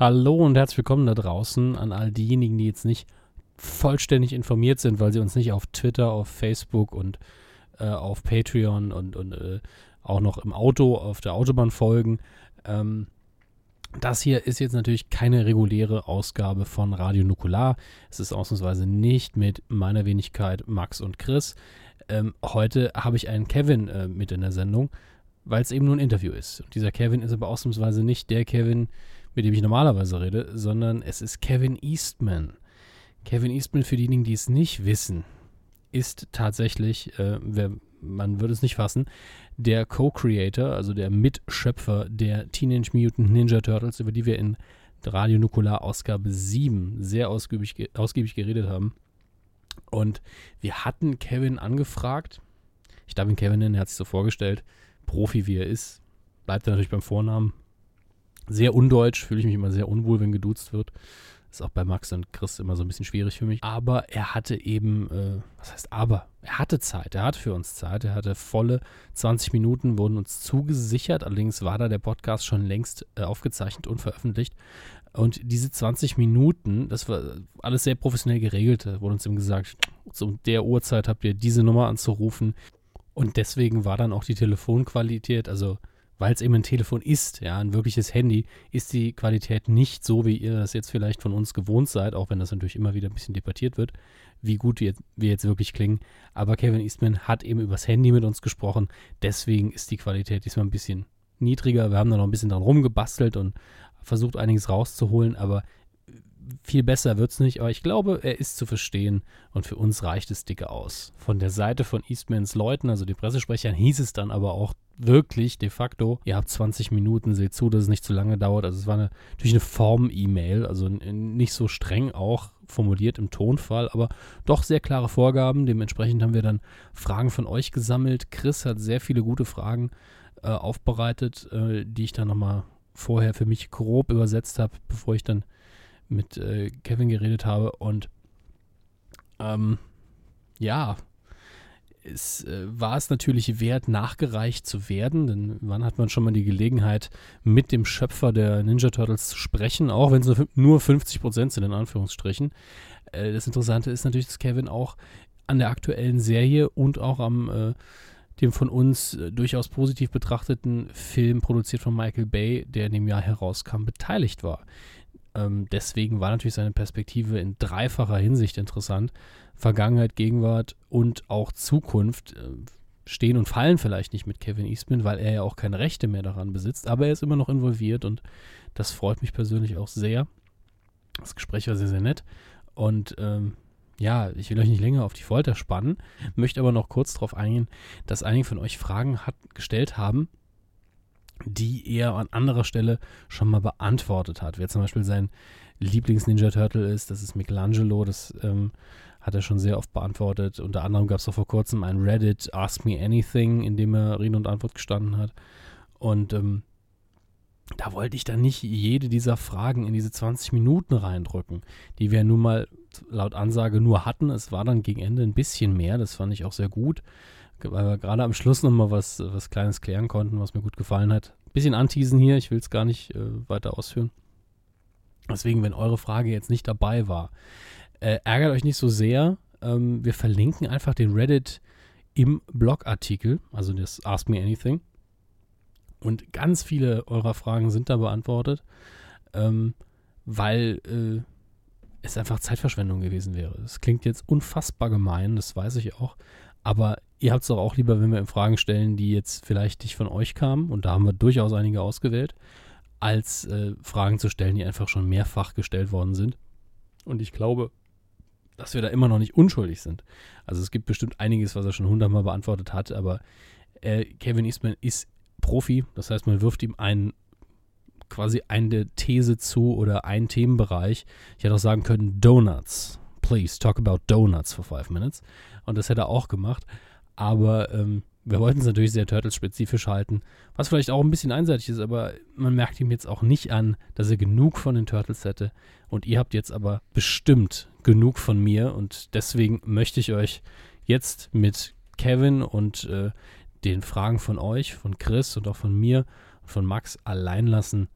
Hallo und herzlich willkommen da draußen an all diejenigen, die jetzt nicht vollständig informiert sind, weil sie uns nicht auf Twitter, auf Facebook und äh, auf Patreon und, und äh, auch noch im Auto auf der Autobahn folgen. Ähm, das hier ist jetzt natürlich keine reguläre Ausgabe von Radio Nukular. Es ist ausnahmsweise nicht mit meiner Wenigkeit Max und Chris. Ähm, heute habe ich einen Kevin äh, mit in der Sendung, weil es eben nur ein Interview ist. Und dieser Kevin ist aber ausnahmsweise nicht der Kevin, mit dem ich normalerweise rede, sondern es ist Kevin Eastman. Kevin Eastman, für diejenigen, die es nicht wissen, ist tatsächlich, äh, wer, man würde es nicht fassen, der Co-Creator, also der Mitschöpfer der Teenage Mutant Ninja Turtles, über die wir in Radio Nukular Ausgabe 7 sehr ausgiebig, ausgiebig geredet haben. Und wir hatten Kevin angefragt. Ich darf ihn Kevin nennen, er hat sich so vorgestellt. Profi wie er ist, bleibt er natürlich beim Vornamen. Sehr undeutsch, fühle ich mich immer sehr unwohl, wenn geduzt wird. Ist auch bei Max und Chris immer so ein bisschen schwierig für mich. Aber er hatte eben, äh, was heißt aber? Er hatte Zeit, er hatte für uns Zeit. Er hatte volle 20 Minuten, wurden uns zugesichert. Allerdings war da der Podcast schon längst äh, aufgezeichnet und veröffentlicht. Und diese 20 Minuten, das war alles sehr professionell geregelt. Wurde uns eben gesagt, zu der Uhrzeit habt ihr diese Nummer anzurufen. Und deswegen war dann auch die Telefonqualität, also weil es eben ein Telefon ist, ja, ein wirkliches Handy, ist die Qualität nicht so, wie ihr das jetzt vielleicht von uns gewohnt seid, auch wenn das natürlich immer wieder ein bisschen debattiert wird, wie gut wir jetzt wirklich klingen. Aber Kevin Eastman hat eben übers Handy mit uns gesprochen, deswegen ist die Qualität diesmal ein bisschen niedriger. Wir haben da noch ein bisschen dran rumgebastelt und versucht einiges rauszuholen, aber viel besser wird es nicht, aber ich glaube, er ist zu verstehen und für uns reicht es dicke aus. Von der Seite von Eastmans Leuten, also den Pressesprechern, hieß es dann aber auch wirklich de facto, ihr habt 20 Minuten, seht zu, dass es nicht zu lange dauert. Also es war eine, natürlich eine Form-E-Mail, also nicht so streng auch formuliert im Tonfall, aber doch sehr klare Vorgaben. Dementsprechend haben wir dann Fragen von euch gesammelt. Chris hat sehr viele gute Fragen äh, aufbereitet, äh, die ich dann nochmal vorher für mich grob übersetzt habe, bevor ich dann mit äh, Kevin geredet habe. Und ähm, ja, es äh, war es natürlich wert, nachgereicht zu werden, denn wann hat man schon mal die Gelegenheit, mit dem Schöpfer der Ninja Turtles zu sprechen, auch wenn es nur, nur 50 Prozent sind, in Anführungsstrichen. Äh, das Interessante ist natürlich, dass Kevin auch an der aktuellen Serie und auch am äh, dem von uns äh, durchaus positiv betrachteten Film, produziert von Michael Bay, der in dem Jahr herauskam, beteiligt war. Ähm, deswegen war natürlich seine Perspektive in dreifacher Hinsicht interessant. Vergangenheit, Gegenwart und auch Zukunft äh, stehen und fallen vielleicht nicht mit Kevin Eastman, weil er ja auch keine Rechte mehr daran besitzt, aber er ist immer noch involviert und das freut mich persönlich auch sehr. Das Gespräch war sehr, sehr nett und ähm, ja, ich will euch nicht länger auf die Folter spannen, möchte aber noch kurz darauf eingehen, dass einige von euch Fragen hat, gestellt haben, die er an anderer Stelle schon mal beantwortet hat. Wer zum Beispiel sein Lieblings-Ninja Turtle ist, das ist Michelangelo, das ähm, hat er schon sehr oft beantwortet. Unter anderem gab es auch vor kurzem ein Reddit Ask Me Anything, in dem er Rede und Antwort gestanden hat. Und ähm, da wollte ich dann nicht jede dieser Fragen in diese 20 Minuten reindrücken, die wir nun mal laut Ansage nur hatten. Es war dann gegen Ende ein bisschen mehr, das fand ich auch sehr gut weil wir gerade am Schluss nochmal was, was Kleines klären konnten, was mir gut gefallen hat. Bisschen anteasen hier, ich will es gar nicht äh, weiter ausführen. Deswegen, wenn eure Frage jetzt nicht dabei war, äh, ärgert euch nicht so sehr. Ähm, wir verlinken einfach den Reddit im Blogartikel, also das Ask Me Anything. Und ganz viele eurer Fragen sind da beantwortet, ähm, weil äh, es einfach Zeitverschwendung gewesen wäre. Es klingt jetzt unfassbar gemein, das weiß ich auch. Aber ihr habt es doch auch lieber, wenn wir Fragen stellen, die jetzt vielleicht nicht von euch kamen, und da haben wir durchaus einige ausgewählt, als äh, Fragen zu stellen, die einfach schon mehrfach gestellt worden sind. Und ich glaube, dass wir da immer noch nicht unschuldig sind. Also es gibt bestimmt einiges, was er schon hundertmal beantwortet hat, aber äh, Kevin Eastman ist Profi, das heißt, man wirft ihm einen quasi eine These zu oder einen Themenbereich. Ich hätte auch sagen können, Donuts. Please talk about Donuts for five minutes. Und das hätte er auch gemacht. Aber ähm, wir wollten es natürlich sehr Turtles-spezifisch halten, was vielleicht auch ein bisschen einseitig ist, aber man merkt ihm jetzt auch nicht an, dass er genug von den Turtles hätte. Und ihr habt jetzt aber bestimmt genug von mir und deswegen möchte ich euch jetzt mit Kevin und äh, den Fragen von euch, von Chris und auch von mir und von Max allein lassen.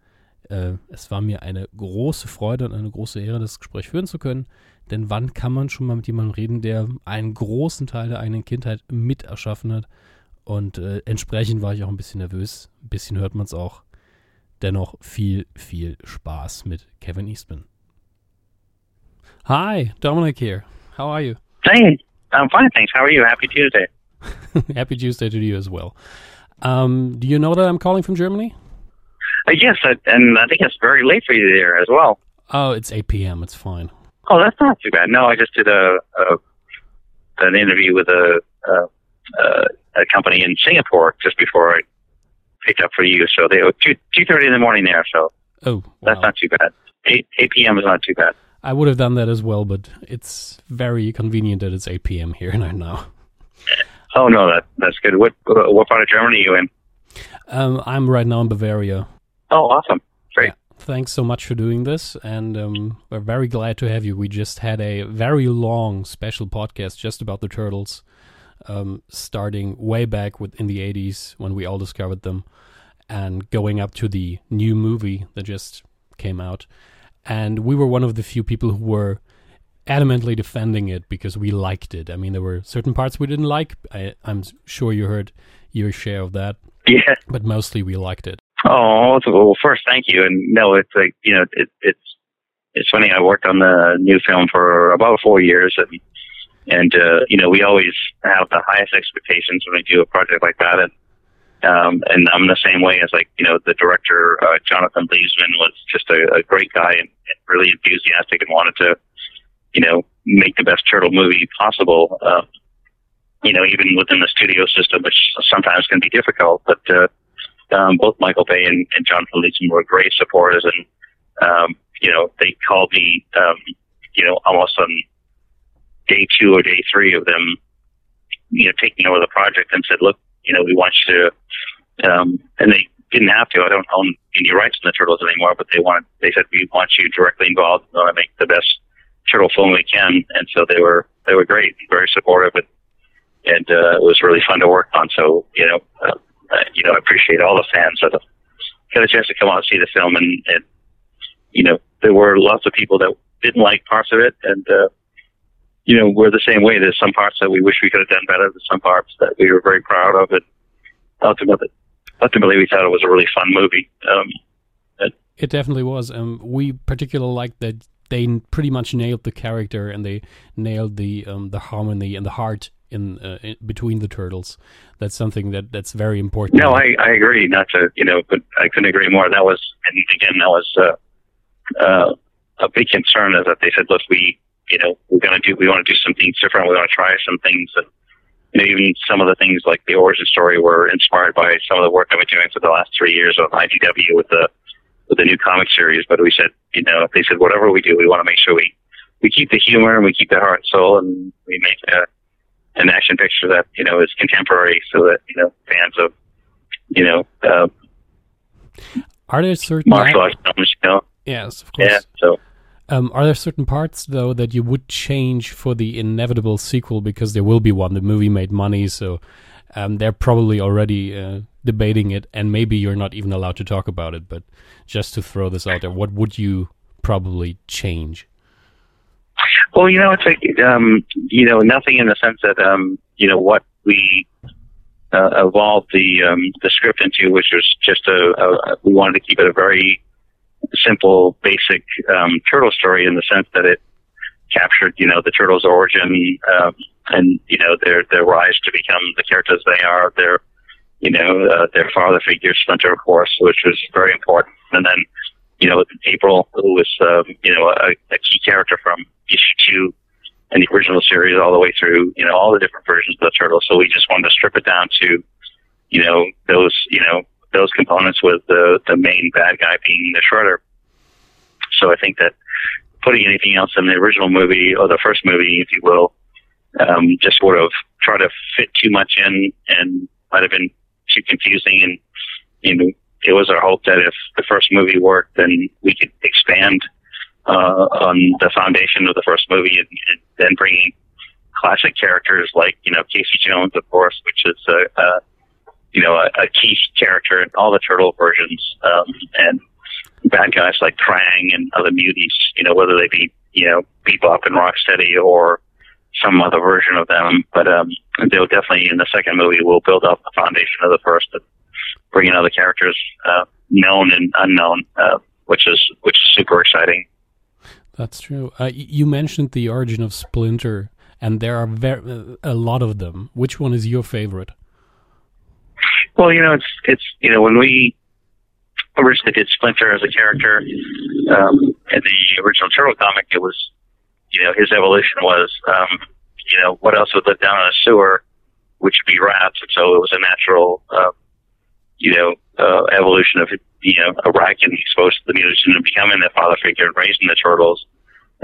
Äh, es war mir eine große Freude und eine große Ehre, das Gespräch führen zu können. Denn wann kann man schon mal mit jemandem reden, der einen großen Teil der eigenen Kindheit mit erschaffen hat? Und äh, entsprechend war ich auch ein bisschen nervös. Ein bisschen hört man es auch. Dennoch viel, viel Spaß mit Kevin Eastman. Hi, Dominic here. How are you? Hey, I'm fine, thanks. How are you? Happy Tuesday. Happy Tuesday to you as well. Um, do you know that I'm calling from Germany? Uh, yes, uh, and I think it's very late for you there as well. Oh, it's 8 p.m. It's fine. Oh, that's not too bad. No, I just did a, a an interview with a, a a company in Singapore just before I picked up for you. So they were two two thirty in the morning there. So Oh, that's not too bad. Eight eight p.m. is not too bad. I would have done that as well, but it's very convenient that it's 8 p.m. here and now. Oh no, that that's good. What what part of Germany are you in? Um, I'm right now in Bavaria. Oh, awesome. Great. Thanks so much for doing this, and um, we're very glad to have you. We just had a very long special podcast just about the turtles, um, starting way back with, in the 80s when we all discovered them, and going up to the new movie that just came out. And we were one of the few people who were adamantly defending it because we liked it. I mean, there were certain parts we didn't like. I, I'm sure you heard your share of that, Yeah. but mostly we liked it. Oh, well, first, thank you. And no, it's like you know, it, it's it's funny. I worked on the new film for about four years, and and uh, you know, we always have the highest expectations when we do a project like that. And um, and I'm the same way as like you know, the director uh, Jonathan Liebesman was just a, a great guy and, and really enthusiastic and wanted to you know make the best turtle movie possible. Um, you know, even within the studio system, which sometimes can be difficult, but uh, um, both Michael Bay and, and Jonathan were great supporters, and um, you know they called me, um, you know, almost on day two or day three of them, you know, taking over the project and said, look, you know, we want you to, um, and they didn't have to. I don't own any rights in the turtles anymore, but they wanted, they said, we want you directly involved. We want to make the best turtle film we can, and so they were they were great, very supportive, and and uh, it was really fun to work on. So you know. Uh, uh, you know, I appreciate all the fans that got a chance to come out and see the film, and, and you know, there were lots of people that didn't like parts of it, and uh, you know, we're the same way. There's some parts that we wish we could have done better. There's some parts that we were very proud of, and ultimately, ultimately, we thought it was a really fun movie. Um, It definitely was. Um, we particularly liked that they pretty much nailed the character and they nailed the um, the harmony and the heart in, uh, in between the turtles. That's something that that's very important. no, I, I agree. Not to you know, but I couldn't agree more. That was, and again, that was uh, uh, a big concern. Is that they said, look, we, you know, we're going to do, we want to do some things different. We want to try some things, and you know, even some of the things like the origin story were inspired by some of the work I've been doing for the last three years on IDW with the with the new comic series. But we said, you know, they said whatever we do, we want to make sure we we keep the humor and we keep the heart and soul, and we make a, an action picture that you know is contemporary, so that you know fans of you know uh, Are there certain martial arts films, you know, Yes, of course. yeah. So Um, are there certain parts though that you would change for the inevitable sequel because there will be one? The movie made money, so um, they're probably already uh, debating it, and maybe you're not even allowed to talk about it. But just to throw this out there, what would you probably change? Well, you know, it's like um, you know, nothing in the sense that um, you know what we uh, evolved the um, the script into, which was just a, a we wanted to keep it a very simple, basic um, turtle story in the sense that it captured, you know, the turtles' origin um, and you know their their rise to become the characters they are. Their you know uh, their father figure, Splinter, of course, which was very important, and then you know April, who was um, you know a, a key character from issue two in the original series all the way through, you know, all the different versions of the turtle. So we just wanted to strip it down to, you know, those, you know, those components with the, the main bad guy being the Shredder. So I think that putting anything else in the original movie or the first movie, if you will, um, just sort of try to fit too much in and might have been too confusing. And, you know, it was our hope that if the first movie worked, then we could expand uh, on the foundation of the first movie and, and then bringing classic characters like, you know, Casey Jones, of course, which is a, a you know, a, a key character in all the turtle versions, um, and bad guys like Krang and other muties, you know, whether they be, you know, Bebop and Rocksteady or some other version of them. But um, they'll definitely, in the second movie, will build up the foundation of the first and bring in other characters, uh, known and unknown, uh, which is which is super exciting. That's true. Uh, you mentioned the origin of Splinter, and there are very, a lot of them. Which one is your favorite? Well, you know, it's it's you know when we originally did Splinter as a character um, in the original Turtle comic, it was you know his evolution was um, you know what else would live down in a sewer, which would be rats, and so it was a natural uh, you know uh, evolution of you know a rat getting exposed to the mutagen and becoming the father figure and raising the turtles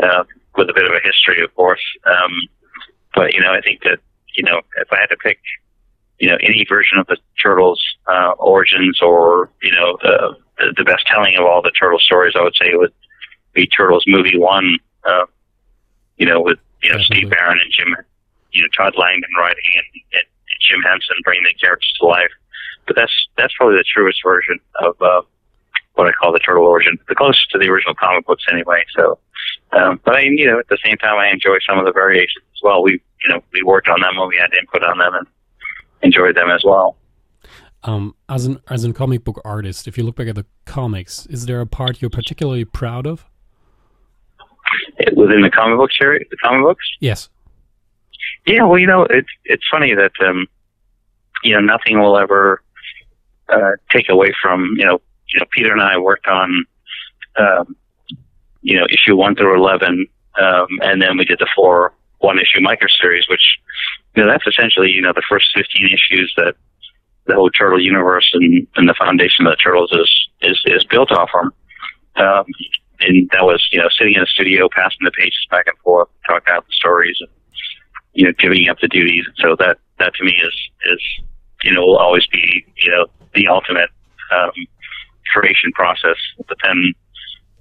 uh, with a bit of a history, of course. Um, but you know, I think that you know if I had to pick you know, any version of the Turtles uh, origins or, you know, the, the best telling of all the Turtle stories, I would say would be Turtles movie one, uh, you know, with, you know, Definitely. Steve Barron and Jim, you know, Todd Langen writing and, and Jim Henson bringing the characters to life. But that's, that's probably the truest version of, uh, what I call the turtle origin, the closest to the original comic books anyway. So, um, but I, you know, at the same time, I enjoy some of the variations as well. We, you know, we worked on them when we had input on them and, enjoyed them as well. Um, as an as a comic book artist, if you look back at the comics, is there a part you're particularly proud of? Within the comic book series, the comic books. Yes. Yeah, well, you know, it's it's funny that um, you know nothing will ever uh, take away from you know you know Peter and I worked on um, you know issue one through eleven, um, and then we did the four one issue micro series, which you know that's essentially you know the first fifteen issues that the whole turtle universe and, and the foundation of the turtles is is, is built off from. Um, and that was you know sitting in a studio, passing the pages back and forth, talking out the stories, and you know giving up the duties. So that that to me is is you know will always be you know the ultimate um, creation process. But then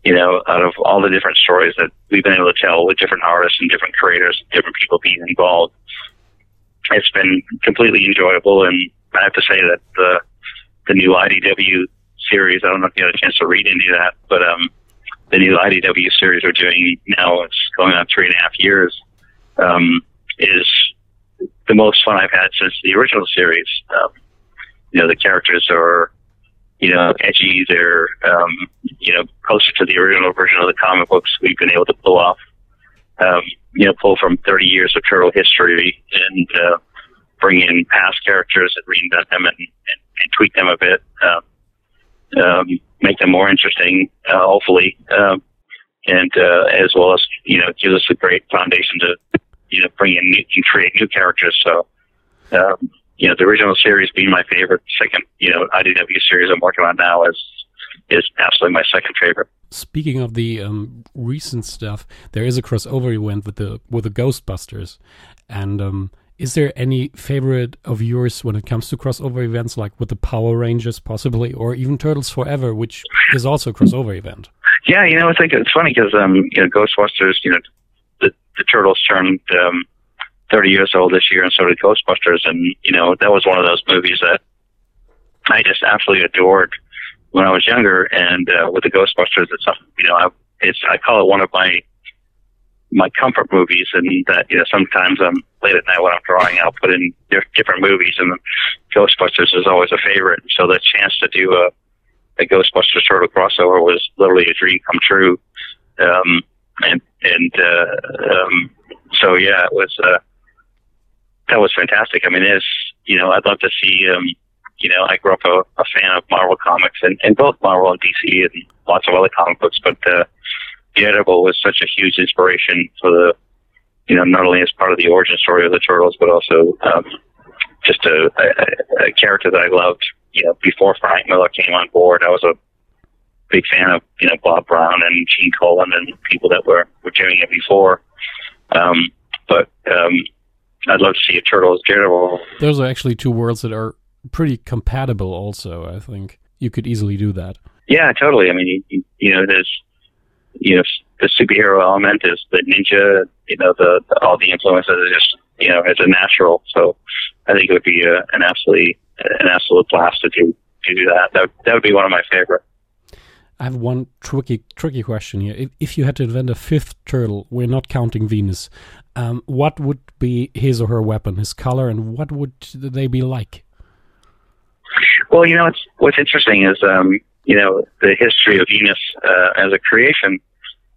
you know, out of all the different stories that we've been able to tell with different artists and different creators, and different people being involved, it's been completely enjoyable. And I have to say that the the new IDW series, I don't know if you had a chance to read any of that, but um, the new IDW series we're doing now, it's going on three and a half years, um, is the most fun I've had since the original series. Um, you know, the characters are you know, edgy. They're, um, you know, closer to the original version of the comic books we've been able to pull off. Um, you know, pull from 30 years of turtle history and uh, bring in past characters and reinvent them and, and, and tweak them a bit, uh, um, make them more interesting, uh, hopefully, um, and uh, as well as you know, give us a great foundation to you know bring in new, and create new characters. So. Um, you know, the original series being my favorite. Second, you know, IDW series I'm working on now is is absolutely my second favorite. Speaking of the um, recent stuff, there is a crossover event with the with the Ghostbusters, and um, is there any favorite of yours when it comes to crossover events, like with the Power Rangers, possibly, or even Turtles Forever, which is also a crossover event? Yeah, you know, I think it's funny because um, you know, Ghostbusters, you know, the the Turtles turned um, 30 years old this year, and so did Ghostbusters. And you know, that was one of those movies that I just absolutely adored when I was younger. And uh, with the Ghostbusters, it's something you know, I it's I call it one of my my comfort movies, and that you know sometimes I'm late at night when I'm drawing, I'll put in different movies, and Ghostbusters is always a favorite. So the chance to do a a Ghostbusters sort of crossover was literally a dream come true. Um, and and uh, um, so yeah, it was. Uh, that was fantastic. I mean, it's you know, I'd love to see. Um, you know, I grew up a, a fan of Marvel comics and, and both Marvel and DC and lots of other comic books, but uh, Daredevil was such a huge inspiration for the, you know, not only as part of the origin story of the Turtles, but also um, just a, a, a character that I loved. You know, before Frank Miller came on board, I was a big fan of you know Bob Brown and Gene Colan and people that were were doing it before. Um, but um, I'd love to see a Turtles Daredevil. Those are actually two worlds that are pretty compatible. Also, I think you could easily do that. Yeah, totally. I mean, you, you know, there's you know the superhero element is the ninja. You know, the, the all the influences are just you know it's a natural. So I think it would be a, an absolutely an absolute blast to do to do that. That that would be one of my favorite. I have one tricky tricky question here. If, if you had to invent a fifth turtle, we're not counting Venus. Um, what would be his or her weapon, his color, and what would they be like? Well, you know, what's what's interesting is um, you know the history of Venus uh, as a creation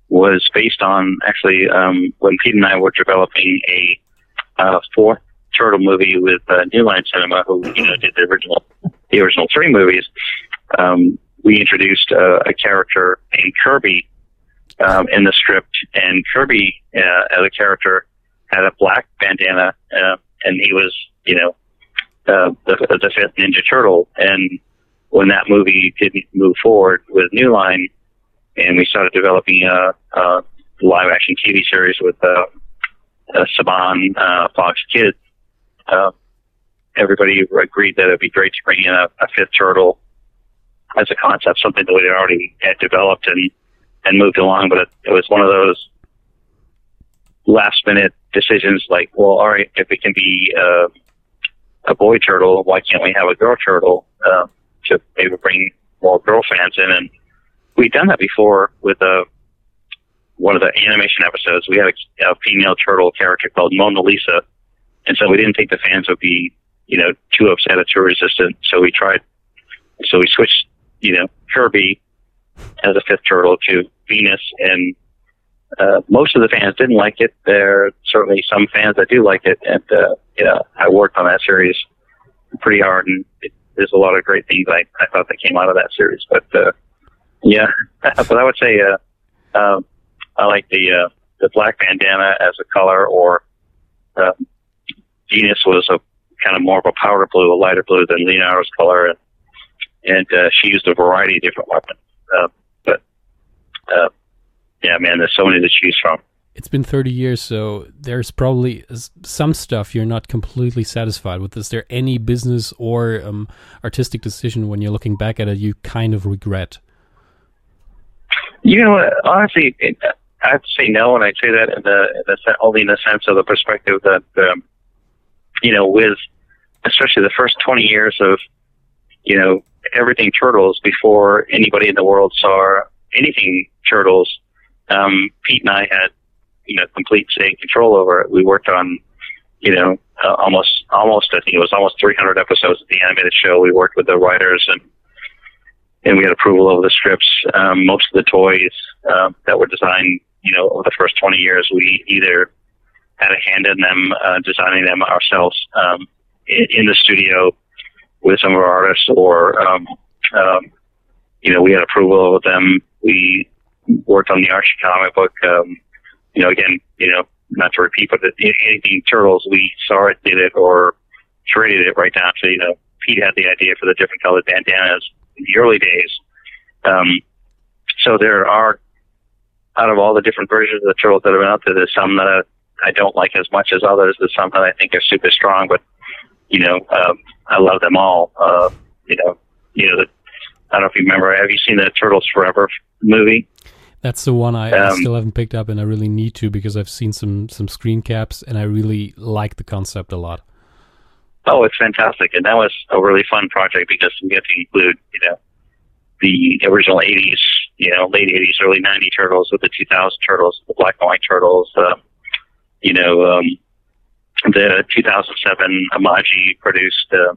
was based on actually um, when Pete and I were developing a uh, fourth turtle movie with uh, New Line Cinema, who you know did the original the original three movies. Um, we introduced uh, a character named Kirby um, in the script, and Kirby uh, as a character had a black bandana, uh, and he was you know uh, the, the fifth Ninja Turtle. And when that movie didn't move forward with New Line, and we started developing a, a live action TV series with uh, uh, Saban uh, Fox Kids, uh, everybody agreed that it'd be great to bring in a, a fifth turtle as a concept, something that we had already had developed and and moved along. But it, it was one of those last minute decisions, like, well, all right, if it can be uh, a boy turtle, why can't we have a girl turtle uh, to maybe bring more girl fans in? And we'd done that before with a. Uh, one of the animation episodes, we had a, a female turtle character called Mona Lisa, and so we didn't think the fans would be, you know, too upset or too resistant. So we tried, so we switched, you know, Kirby as a fifth turtle to Venus, and uh, most of the fans didn't like it. There are certainly some fans that do like it, and uh, you know, I worked on that series pretty hard, and it, there's a lot of great things I, I thought that came out of that series. But uh, yeah, but I would say uh, um, I like the uh, the black bandana as a color, or uh, Venus was a kind of more of a powder blue, a lighter blue than Leonardo's color, and and uh, she used a variety of different weapons. Uh, but uh, yeah, man, there's so many to choose from. It's been 30 years, so there's probably some stuff you're not completely satisfied with. Is there any business or um, artistic decision when you're looking back at it you kind of regret? You know, honestly, it, I'd say no, and I'd say that in the, in the only in the sense of the perspective that um, you know, with especially the first 20 years of, you know, everything turtles before anybody in the world saw anything turtles, um, Pete and I had, you know, complete say control over it. We worked on, you know, uh, almost, almost, I think it was almost 300 episodes of the animated show. We worked with the writers and, and we had approval of the strips. Um, most of the toys, um, that were designed, you know, over the first 20 years, we either had a hand in them, uh, designing them ourselves um, in, in the studio with some of our artists, or um, um, you know, we had approval of them. We worked on the Archie comic book. Um, you know, again, you know, not to repeat, but anything Turtles, we saw it, did it, or traded it right down to you know, Pete had the idea for the different colored bandanas in the early days. Um, so there are, out of all the different versions of the turtles that have been out there, there's some that I don't like as much as others. There's some that I think are super strong, but you know, um, I love them all. Uh, you know, you know, the, I don't know if you remember. Have you seen the Turtles Forever movie? That's the one I, um, I, still haven't picked up, and I really need to because I've seen some some screen caps, and I really like the concept a lot. Oh, it's fantastic, and that was a really fun project because we get to include, you know, the original '80s, you know, late '80s, early '90s turtles with the 2000 turtles, the black and white turtles, uh, you know, um, the 2007 Imagi produced uh,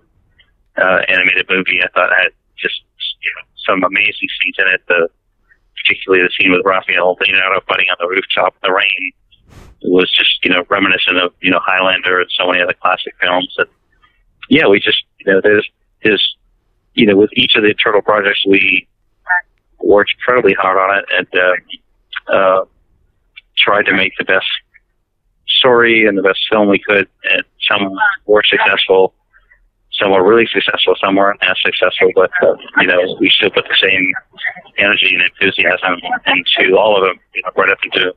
uh, animated movie. I thought had just you know, some amazing scenes in it. The particularly the scene with Raphael Leonardo fighting on the rooftop in the rain was just you know reminiscent of you know Highlander and so many other classic films. And yeah, we just you know there's there's you know with each of the turtle projects we worked incredibly hard on it and uh, uh, tried to make the best story and the best film we could. And some were successful, some were really successful, some weren't as successful, but uh, you know we still put the same energy and enthusiasm into all of them, you know, right up into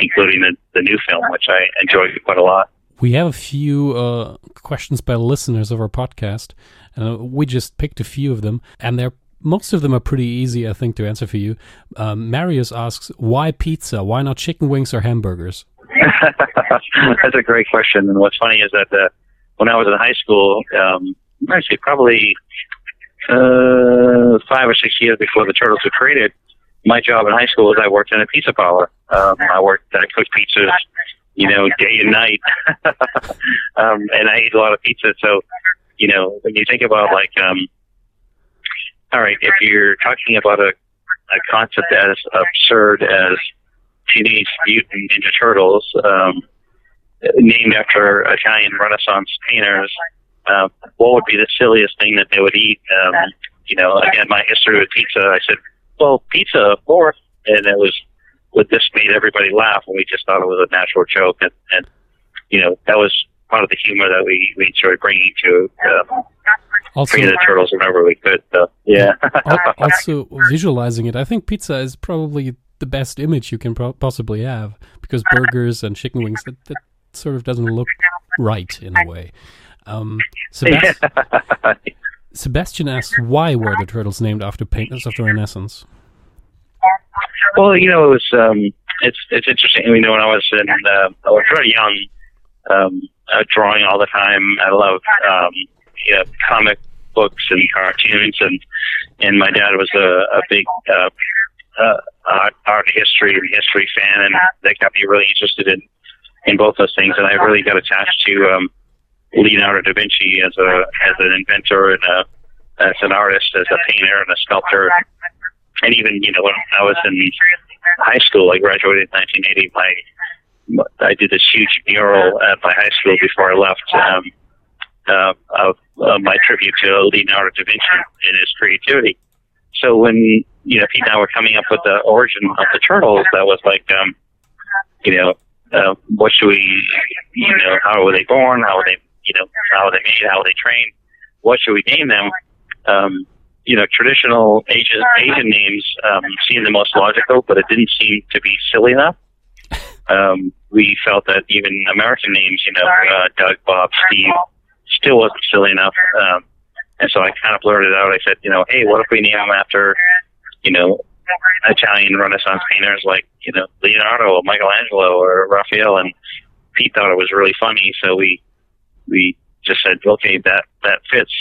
including the, the new film, which I enjoyed quite a lot. We have a few uh, questions by listeners of our podcast. Uh, we just picked a few of them, and they're most of them are pretty easy, I think, to answer for you. Um, Marius asks, "Why pizza? Why not chicken wings or hamburgers?" That's a great question. And what's funny is that uh, when I was in high school, um, actually probably uh, five or six years before the Turtles were created, my job in high school was I worked in a pizza parlor. Um, I worked, I cooked pizzas, you know, day and night, um, and I ate a lot of pizza. So, you know, when you think about like, um, all right, if you're talking about a, a concept as absurd as Teenage Mutant Ninja Turtles, um, named after Italian Renaissance painters, uh, what would be the silliest thing that they would eat? Um, you know, again, my history with pizza, I said, well, pizza, of course. And it was, with this made everybody laugh, and we just thought it was a natural joke. And, and you know, that was part of the humor that we, we enjoyed bringing to uh, also, the turtles whenever we could. So, yeah. also, visualizing it, I think pizza is probably the best image you can pro- possibly have because burgers and chicken wings that, that sort of doesn't look right in a way. Um, Sebastian, Sebastian asks, why were the turtles named after painters of the Renaissance? Well, you know, it was um, it's it's interesting. You know, when I was in, uh, I was very young, um, uh, drawing all the time. I love um, you know, comic books and cartoons, and and my dad was a, a big uh, uh, art, history and history fan, and that got me really interested in in both those things. And I really got attached to um, Leonardo da Vinci as a as an inventor and a, as an artist, as a painter and a sculptor. And even you know when I was in high school, I graduated in 1980. My I did this huge mural at my high school before I left. Um, uh, of uh, my tribute to Leonardo da Vinci and his creativity. So when you know Pete and I were coming up with the origin of the turtles, that was like, um, you know, uh, what should we, you know, how were they born? How were they you know, how they made, how they trained, what should we name them? Um, you know, traditional Asian Asian names um, seemed the most logical, but it didn't seem to be silly enough. Um, we felt that even American names, you know, uh, Doug, Bob, Steve, still wasn't silly enough. Um, and so I kind of blurted out. I said, you know, hey, what if we name them after, you know, Italian Renaissance painters like, you know, Leonardo or Michelangelo or Raphael? And Pete thought it was really funny, so we we just said, okay, that that fits.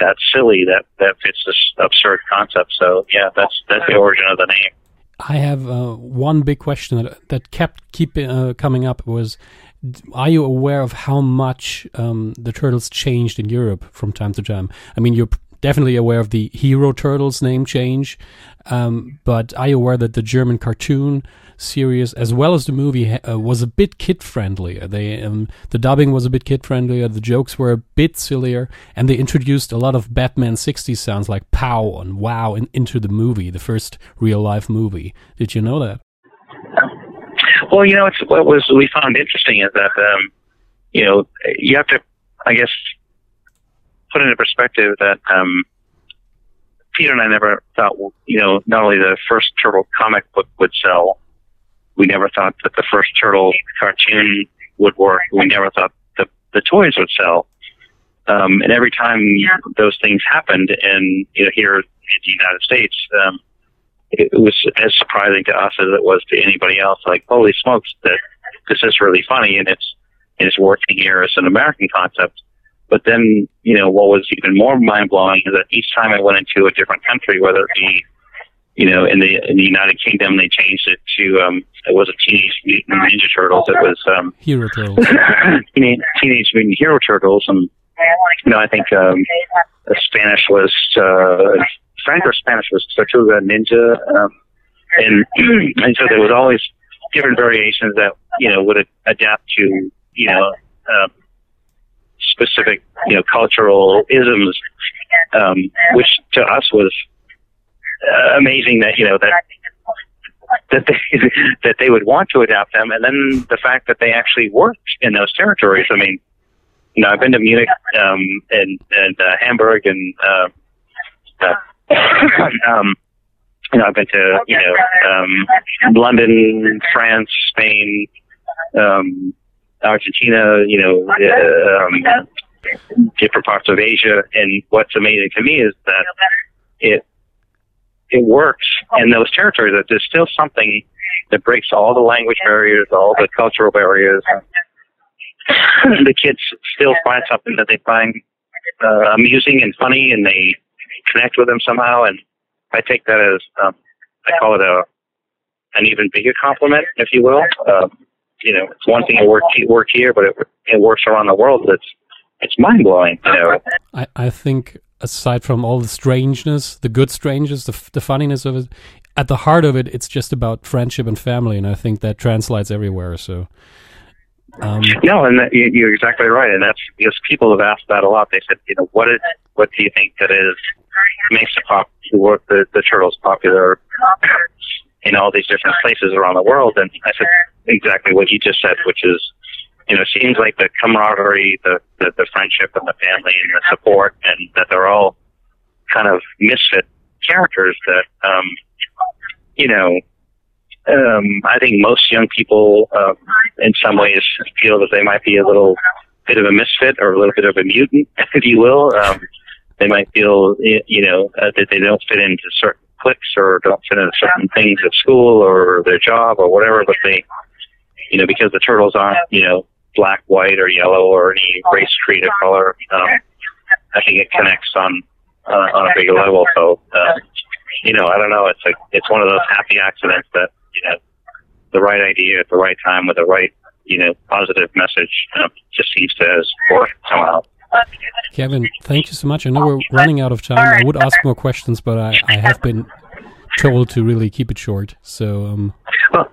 That's silly. That that fits this absurd concept. So yeah, that's that's the origin of the name. I have uh, one big question that that kept keep uh, coming up was. Are you aware of how much um, the turtles changed in Europe from time to time? I mean, you're definitely aware of the Hero Turtles name change, um, but you aware that the German cartoon series as well as the movie uh, was a bit kid friendlier? They um, the dubbing was a bit kid friendlier, the jokes were a bit sillier, and they introduced a lot of Batman '60s sounds like "pow" and "wow" in, into the movie, the first real life movie. Did you know that? Well, you know, it's, what was we found interesting is that um, you know you have to, I guess, put into perspective that um, Peter and I never thought, you know, not only the first Turtle comic book would sell, we never thought that the first Turtle cartoon would work. We never thought the the toys would sell. Um, and every time those things happened, and you know, here in the United States, um, it was as surprising to us as it was to anybody else. Like, holy smokes, that this is really funny, and it's it's working here as an American concept. But then, you know, what was even more mind blowing is that each time I went into a different country, whether it be, you know, in the in the United Kingdom, they changed it to um, it wasn't Teenage Mutant Ninja Turtles, it was um, Hero Turtles, Teenage, Teenage Mutant Hero Turtles, and you know, I think um, Spanish was uh, French or Spanish was Tortuga Ninja, um, and and so there was always different variations that you know would adapt to you know. Uh, specific, you know, cultural isms, um, which to us was uh, amazing that, you know, that that they that they would want to adapt them, and then the fact that they actually worked in those territories. I mean, you know, I've been to Munich um, and and uh, Hamburg and uh, uh, um, you know, I've been to you know um, London, France, Spain, um, Argentina, you know, uh, um, different parts of Asia. And what's amazing to me is that it it works in those territories. That there's still something that breaks all the language barriers, all the cultural barriers. the kids still find something that they find uh, amusing and funny, and they connect with them somehow. And I take that as um, I call it a an even bigger compliment, if you will. Uh, you know, it's one thing to work work here, but it, it works around the world. It's it's mind blowing. You know, I I think aside from all the strangeness, the good strangeness, the the funniness of it, at the heart of it, it's just about friendship and family, and I think that translates everywhere. So. Um, no, and that, you're exactly right, and that's because people have asked that a lot. They said, you know, what is, what do you think that is makes the pop the the turtles popular in all these different places around the world? And I said exactly what you just said, which is, you know, it seems like the camaraderie, the, the the friendship, and the family, and the support, and that they're all kind of misfit characters that, um, you know, um, I think most young people, uh, in some ways, feel that they might be a little bit of a misfit or a little bit of a mutant, if you will. Um, they might feel, you know, uh, that they don't fit into certain cliques or don't fit into certain things at school or their job or whatever, but they, you know, because the turtles aren't, you know, black, white, or yellow or any race, creed, or color, um, I think it connects on uh, on a bigger level. So, uh, you know, I don't know. It's like it's one of those happy accidents that you know, the right idea at the right time with the right, you know, positive message uh, just seems to work somehow. Kevin, thank you so much. I know we're running out of time. I would ask more questions, but I, I have been told to really keep it short. So, um, well,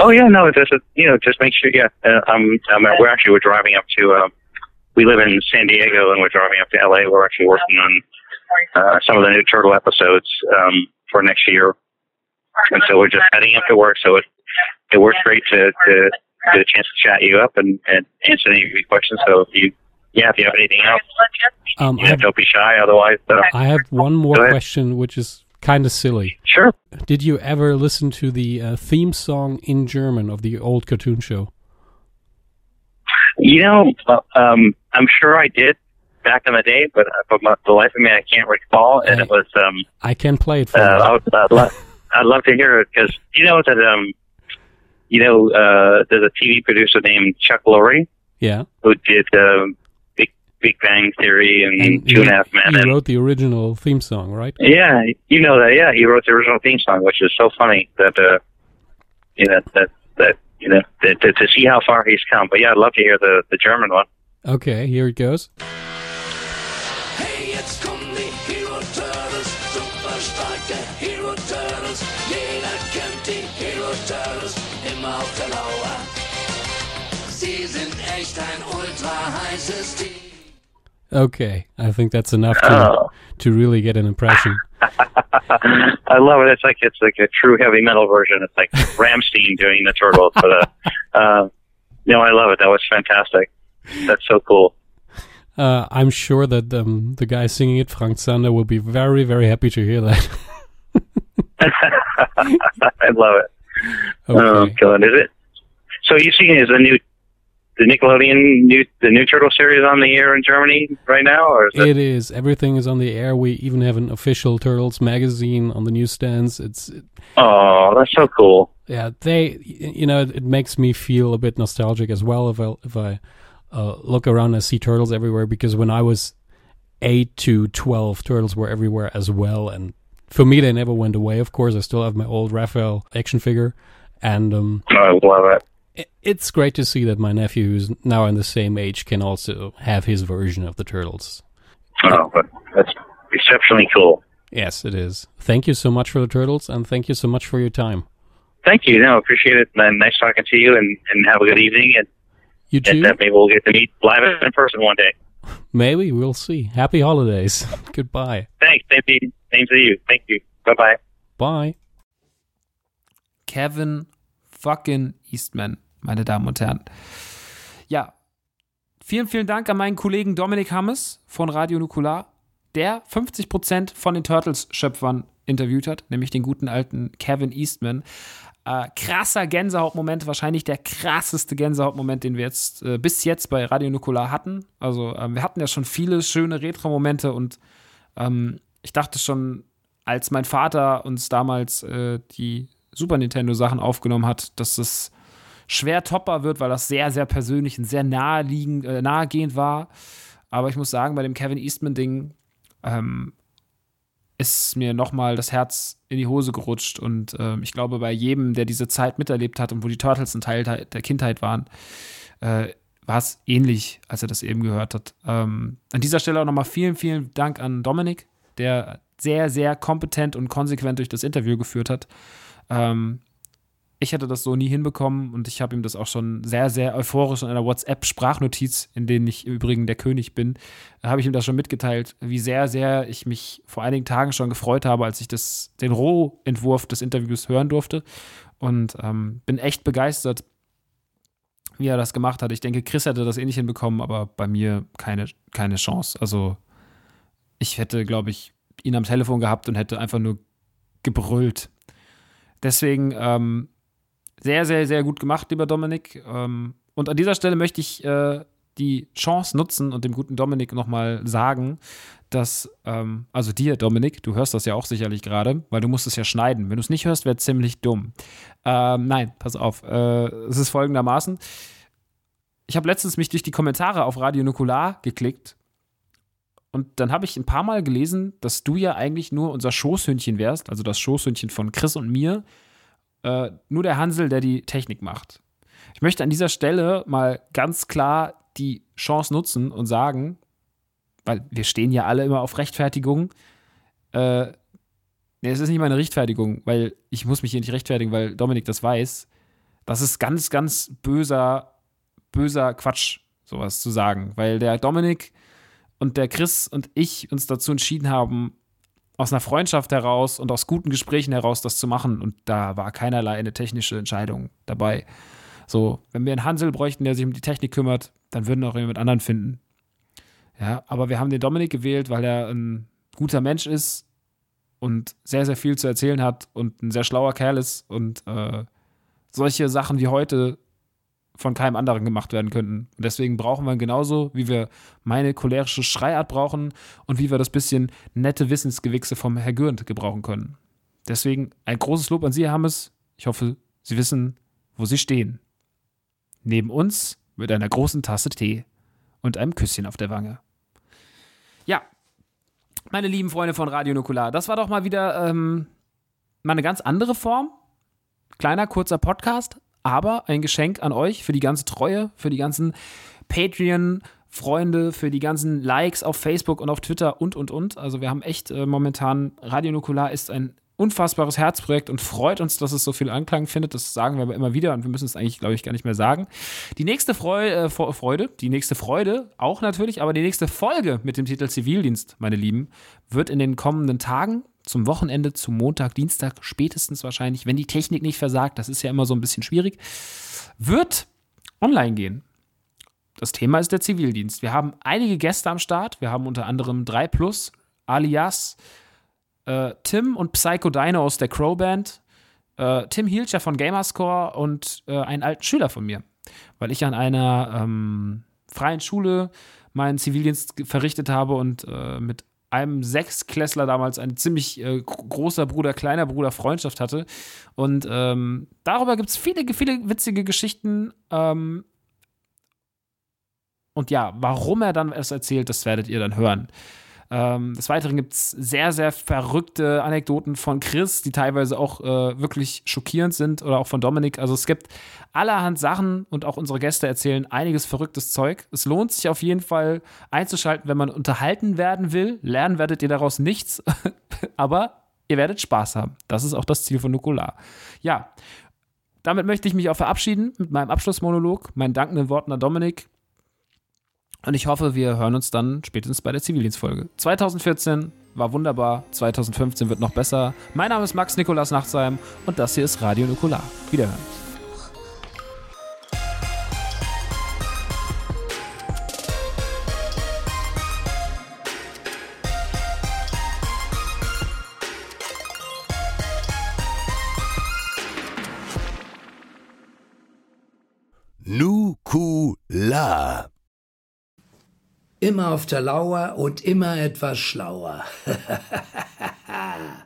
oh yeah, no, just you know, just make sure. Yeah, uh, um, um, we're actually we're driving up to. Um, we live in San Diego, and we're driving up to LA. We're actually working on uh, some of the new Turtle episodes um, for next year and so we're just heading up to work. So it it works great to to get a chance to chat you up and, and answer any of your questions. So if you yeah, if you have anything else, um, yeah, have, don't be shy. Otherwise, uh, I have one more question, which is kind of silly. Sure. Did you ever listen to the uh, theme song in German of the old cartoon show? You know, uh, um, I'm sure I did back in the day, but, but my, the life of me, I can't recall. And I, it was. Um, I can play it for uh, you. I'd love to hear it because you know that um, you know, uh, there's a TV producer named Chuck Lorre. Yeah. Who did uh, Big Big Bang Theory and, and Two and a Half Men. He and, wrote the original theme song, right? Yeah, you know that. Yeah, he wrote the original theme song, which is so funny that uh, you know that that you know that, that, to see how far he's come. But yeah, I'd love to hear the the German one. Okay, here it goes. Okay, I think that's enough to oh. to really get an impression. I love it. It's like it's like a true heavy metal version. It's like Rammstein doing the Turtles. But uh, uh, no, I love it. That was fantastic. That's so cool. Uh, I'm sure that um, the guy singing it, Frank Zander, will be very, very happy to hear that. I love it. Okay. Oh, God, is it? So you seen is a new the Nickelodeon new the new Turtle series on the air in Germany right now, or is it? it is. Everything is on the air. We even have an official Turtles magazine on the newsstands. It's it, oh, that's so cool. Yeah, they you know it, it, makes me feel a bit nostalgic as well if I if I uh, look around and see turtles everywhere because when I was eight to twelve, turtles were everywhere as well, and for me they never went away. Of course, I still have my old Raphael action figure, and um, I love it it's great to see that my nephew, who's now in the same age, can also have his version of the turtles. Oh, that's exceptionally cool. Yes, it is. Thank you so much for the turtles, and thank you so much for your time. Thank you. No, appreciate it. And nice talking to you, and, and have a good evening. And you too. And maybe we'll get to meet live in person one day. Maybe we'll see. Happy holidays. Goodbye. Thanks. Same to. Same to you. Thank you. Bye bye. Bye. Kevin fucking Eastman meine Damen und Herren. Ja, vielen, vielen Dank an meinen Kollegen Dominik Hammes von Radio Nukular, der 50% von den Turtles-Schöpfern interviewt hat, nämlich den guten alten Kevin Eastman. Äh, krasser Gänsehautmoment, wahrscheinlich der krasseste Gänsehautmoment, den wir jetzt äh, bis jetzt bei Radio Nukular hatten. Also, ähm, wir hatten ja schon viele schöne Retro-Momente und ähm, ich dachte schon, als mein Vater uns damals äh, die Super Nintendo-Sachen aufgenommen hat, dass es schwer topper wird, weil das sehr, sehr persönlich und sehr naheliegend, äh, nahegehend war. Aber ich muss sagen, bei dem Kevin Eastman-Ding, ähm, ist mir nochmal das Herz in die Hose gerutscht. Und äh, ich glaube, bei jedem, der diese Zeit miterlebt hat und wo die Turtles ein Teil der Kindheit waren, äh, war es ähnlich, als er das eben gehört hat. Ähm, an dieser Stelle auch nochmal vielen, vielen Dank an Dominik, der sehr, sehr kompetent und konsequent durch das Interview geführt hat. Ähm, ich hätte das so nie hinbekommen und ich habe ihm das auch schon sehr, sehr euphorisch in einer WhatsApp-Sprachnotiz, in denen ich übrigens der König bin, habe ich ihm das schon mitgeteilt, wie sehr, sehr ich mich vor einigen Tagen schon gefreut habe, als ich das, den Rohentwurf des Interviews hören durfte. Und ähm, bin echt begeistert, wie er das gemacht hat. Ich denke, Chris hätte das eh nicht hinbekommen, aber bei mir keine, keine Chance. Also ich hätte, glaube ich, ihn am Telefon gehabt und hätte einfach nur gebrüllt. Deswegen ähm, sehr, sehr, sehr gut gemacht, lieber Dominik. Ähm, und an dieser Stelle möchte ich äh, die Chance nutzen und dem guten Dominik nochmal sagen, dass, ähm, also dir, Dominik, du hörst das ja auch sicherlich gerade, weil du musst es ja schneiden. Wenn du es nicht hörst, wäre ziemlich dumm. Ähm, nein, pass auf. Äh, es ist folgendermaßen. Ich habe letztens mich durch die Kommentare auf Radio Nukular geklickt und dann habe ich ein paar Mal gelesen, dass du ja eigentlich nur unser Schoßhündchen wärst, also das Schoßhündchen von Chris und mir. Äh, nur der Hansel, der die Technik macht. Ich möchte an dieser Stelle mal ganz klar die Chance nutzen und sagen, weil wir stehen ja alle immer auf Rechtfertigung. Äh, es ist nicht meine Rechtfertigung, weil ich muss mich hier nicht rechtfertigen, weil Dominik das weiß. Das ist ganz, ganz böser, böser Quatsch, sowas zu sagen. Weil der Dominik und der Chris und ich uns dazu entschieden haben, aus einer Freundschaft heraus und aus guten Gesprächen heraus das zu machen. Und da war keinerlei eine technische Entscheidung dabei. So, wenn wir einen Hansel bräuchten, der sich um die Technik kümmert, dann würden wir auch jemand anderen finden. Ja, aber wir haben den Dominik gewählt, weil er ein guter Mensch ist und sehr, sehr viel zu erzählen hat und ein sehr schlauer Kerl ist und äh, solche Sachen wie heute von keinem anderen gemacht werden könnten. Und deswegen brauchen wir genauso, wie wir meine cholerische Schreiart brauchen und wie wir das bisschen nette Wissensgewichse vom Herr Gürnt gebrauchen können. Deswegen ein großes Lob an Sie, Herr Hammes. Ich hoffe, Sie wissen, wo Sie stehen. Neben uns mit einer großen Tasse Tee und einem Küsschen auf der Wange. Ja, meine lieben Freunde von Radio Nukular, das war doch mal wieder ähm, mal eine ganz andere Form. Kleiner, kurzer Podcast, aber ein Geschenk an euch für die ganze Treue, für die ganzen Patreon- Freunde, für die ganzen Likes auf Facebook und auf Twitter und, und, und. Also wir haben echt äh, momentan, Radio Nukular ist ein unfassbares Herzprojekt und freut uns, dass es so viel Anklang findet. Das sagen wir aber immer wieder und wir müssen es eigentlich, glaube ich, gar nicht mehr sagen. Die nächste Freu äh, Freude, die nächste Freude auch natürlich, aber die nächste Folge mit dem Titel Zivildienst, meine Lieben, wird in den kommenden Tagen zum Wochenende, zum Montag, Dienstag, spätestens wahrscheinlich, wenn die Technik nicht versagt, das ist ja immer so ein bisschen schwierig, wird online gehen. Das Thema ist der Zivildienst. Wir haben einige Gäste am Start. Wir haben unter anderem 3 Plus, alias äh, Tim und Psycho Dino aus der Crow Band, äh, Tim Hielscher von Gamerscore und äh, einen alten Schüler von mir, weil ich an einer ähm, freien Schule meinen Zivildienst verrichtet habe und äh, mit einem Sechsklässler damals ein ziemlich äh, großer Bruder, kleiner Bruder Freundschaft hatte. Und ähm, darüber gibt es viele, viele witzige Geschichten. Ähm, und ja, warum er dann es erzählt, das werdet ihr dann hören. Ähm, des Weiteren gibt es sehr, sehr verrückte Anekdoten von Chris, die teilweise auch äh, wirklich schockierend sind oder auch von Dominik. Also es gibt allerhand Sachen und auch unsere Gäste erzählen einiges verrücktes Zeug. Es lohnt sich auf jeden Fall einzuschalten, wenn man unterhalten werden will. Lernen werdet ihr daraus nichts, aber ihr werdet Spaß haben. Das ist auch das Ziel von Nukular. Ja, damit möchte ich mich auch verabschieden mit meinem Abschlussmonolog, meinen dankenden Worten an Dominik. Und ich hoffe, wir hören uns dann spätestens bei der Zivildienstfolge. 2014 war wunderbar, 2015 wird noch besser. Mein Name ist Max Nikolas Nachtsheim und das hier ist Radio Nukular. Wiederhören. Immer auf der Lauer und immer etwas schlauer.